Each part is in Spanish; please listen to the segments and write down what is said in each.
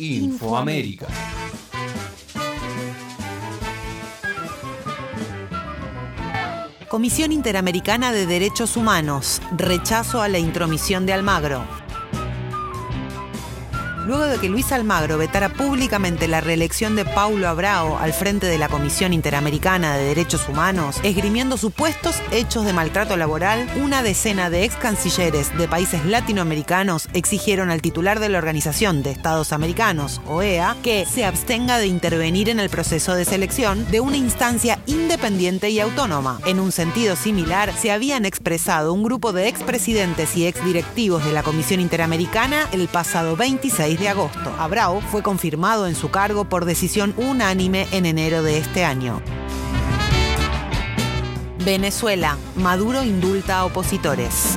Infoamérica. Comisión Interamericana de Derechos Humanos. Rechazo a la intromisión de Almagro. Luego de que Luis Almagro vetara públicamente la reelección de Paulo Abrao al frente de la Comisión Interamericana de Derechos Humanos, esgrimiendo supuestos hechos de maltrato laboral, una decena de ex cancilleres de países latinoamericanos exigieron al titular de la Organización de Estados Americanos, OEA, que se abstenga de intervenir en el proceso de selección de una instancia independiente y autónoma. En un sentido similar, se habían expresado un grupo de expresidentes y exdirectivos de la Comisión Interamericana el pasado 26 de agosto. Abrao fue confirmado en su cargo por decisión unánime en enero de este año. Venezuela. Maduro indulta a opositores.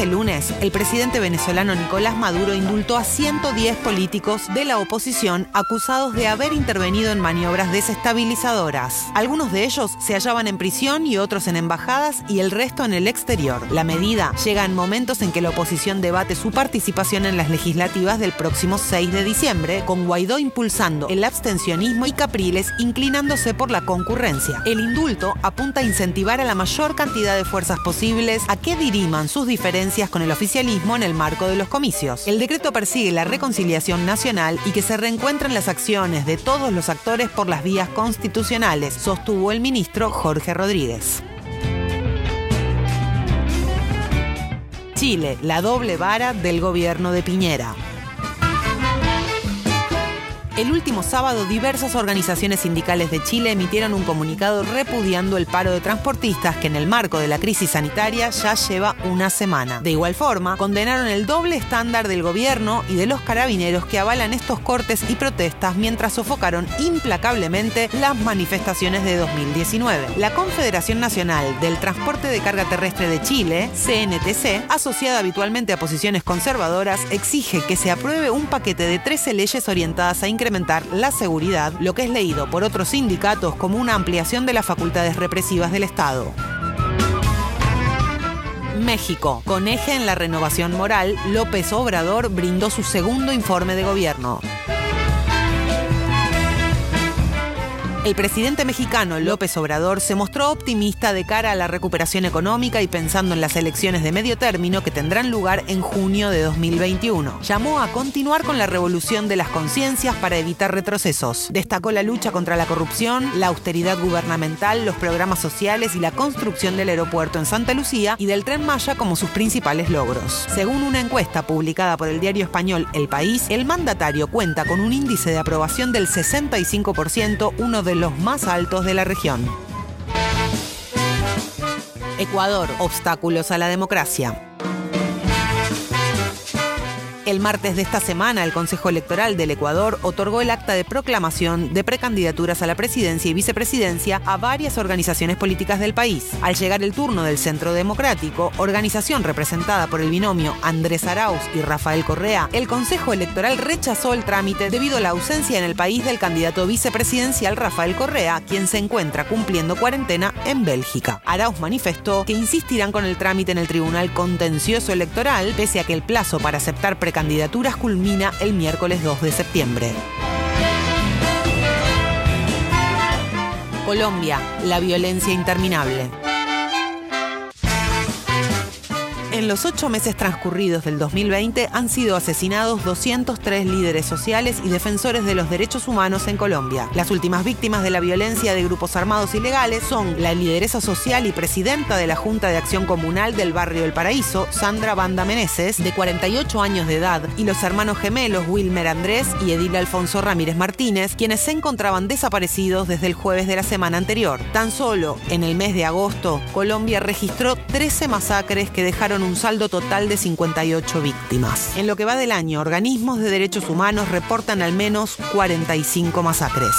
Este lunes, el presidente venezolano Nicolás Maduro indultó a 110 políticos de la oposición acusados de haber intervenido en maniobras desestabilizadoras. Algunos de ellos se hallaban en prisión y otros en embajadas y el resto en el exterior. La medida llega en momentos en que la oposición debate su participación en las legislativas del próximo 6 de diciembre, con Guaidó impulsando el abstencionismo y Capriles inclinándose por la concurrencia. El indulto apunta a incentivar a la mayor cantidad de fuerzas posibles a que diriman sus diferencias con el oficialismo en el marco de los comicios. El decreto persigue la reconciliación nacional y que se reencuentren las acciones de todos los actores por las vías constitucionales, sostuvo el ministro Jorge Rodríguez. Chile, la doble vara del gobierno de Piñera. El último sábado, diversas organizaciones sindicales de Chile emitieron un comunicado repudiando el paro de transportistas que en el marco de la crisis sanitaria ya lleva una semana. De igual forma, condenaron el doble estándar del gobierno y de los carabineros que avalan estos cortes y protestas mientras sofocaron implacablemente las manifestaciones de 2019. La Confederación Nacional del Transporte de Carga Terrestre de Chile, CNTC, asociada habitualmente a posiciones conservadoras, exige que se apruebe un paquete de 13 leyes orientadas a incrementar la seguridad, lo que es leído por otros sindicatos como una ampliación de las facultades represivas del Estado. México. Con eje en la renovación moral, López Obrador brindó su segundo informe de gobierno. El presidente mexicano López Obrador se mostró optimista de cara a la recuperación económica y pensando en las elecciones de medio término que tendrán lugar en junio de 2021. Llamó a continuar con la revolución de las conciencias para evitar retrocesos. Destacó la lucha contra la corrupción, la austeridad gubernamental, los programas sociales y la construcción del aeropuerto en Santa Lucía y del tren Maya como sus principales logros. Según una encuesta publicada por el diario español El País, el mandatario cuenta con un índice de aprobación del 65%, uno de los más altos de la región. Ecuador, obstáculos a la democracia. El martes de esta semana, el Consejo Electoral del Ecuador otorgó el acta de proclamación de precandidaturas a la presidencia y vicepresidencia a varias organizaciones políticas del país. Al llegar el turno del Centro Democrático, organización representada por el binomio Andrés Arauz y Rafael Correa, el Consejo Electoral rechazó el trámite debido a la ausencia en el país del candidato vicepresidencial Rafael Correa, quien se encuentra cumpliendo cuarentena en Bélgica. Arauz manifestó que insistirán con el trámite en el Tribunal Contencioso Electoral, pese a que el plazo para aceptar precandidaturas candidaturas culmina el miércoles 2 de septiembre. Colombia, la violencia interminable. En los ocho meses transcurridos del 2020 han sido asesinados 203 líderes sociales y defensores de los derechos humanos en Colombia. Las últimas víctimas de la violencia de grupos armados ilegales son la lideresa social y presidenta de la Junta de Acción Comunal del barrio El Paraíso, Sandra Banda Meneses, de 48 años de edad, y los hermanos gemelos Wilmer Andrés y Edil Alfonso Ramírez Martínez, quienes se encontraban desaparecidos desde el jueves de la semana anterior. Tan solo en el mes de agosto, Colombia registró 13 masacres que dejaron un un saldo total de 58 víctimas. En lo que va del año, organismos de derechos humanos reportan al menos 45 masacres.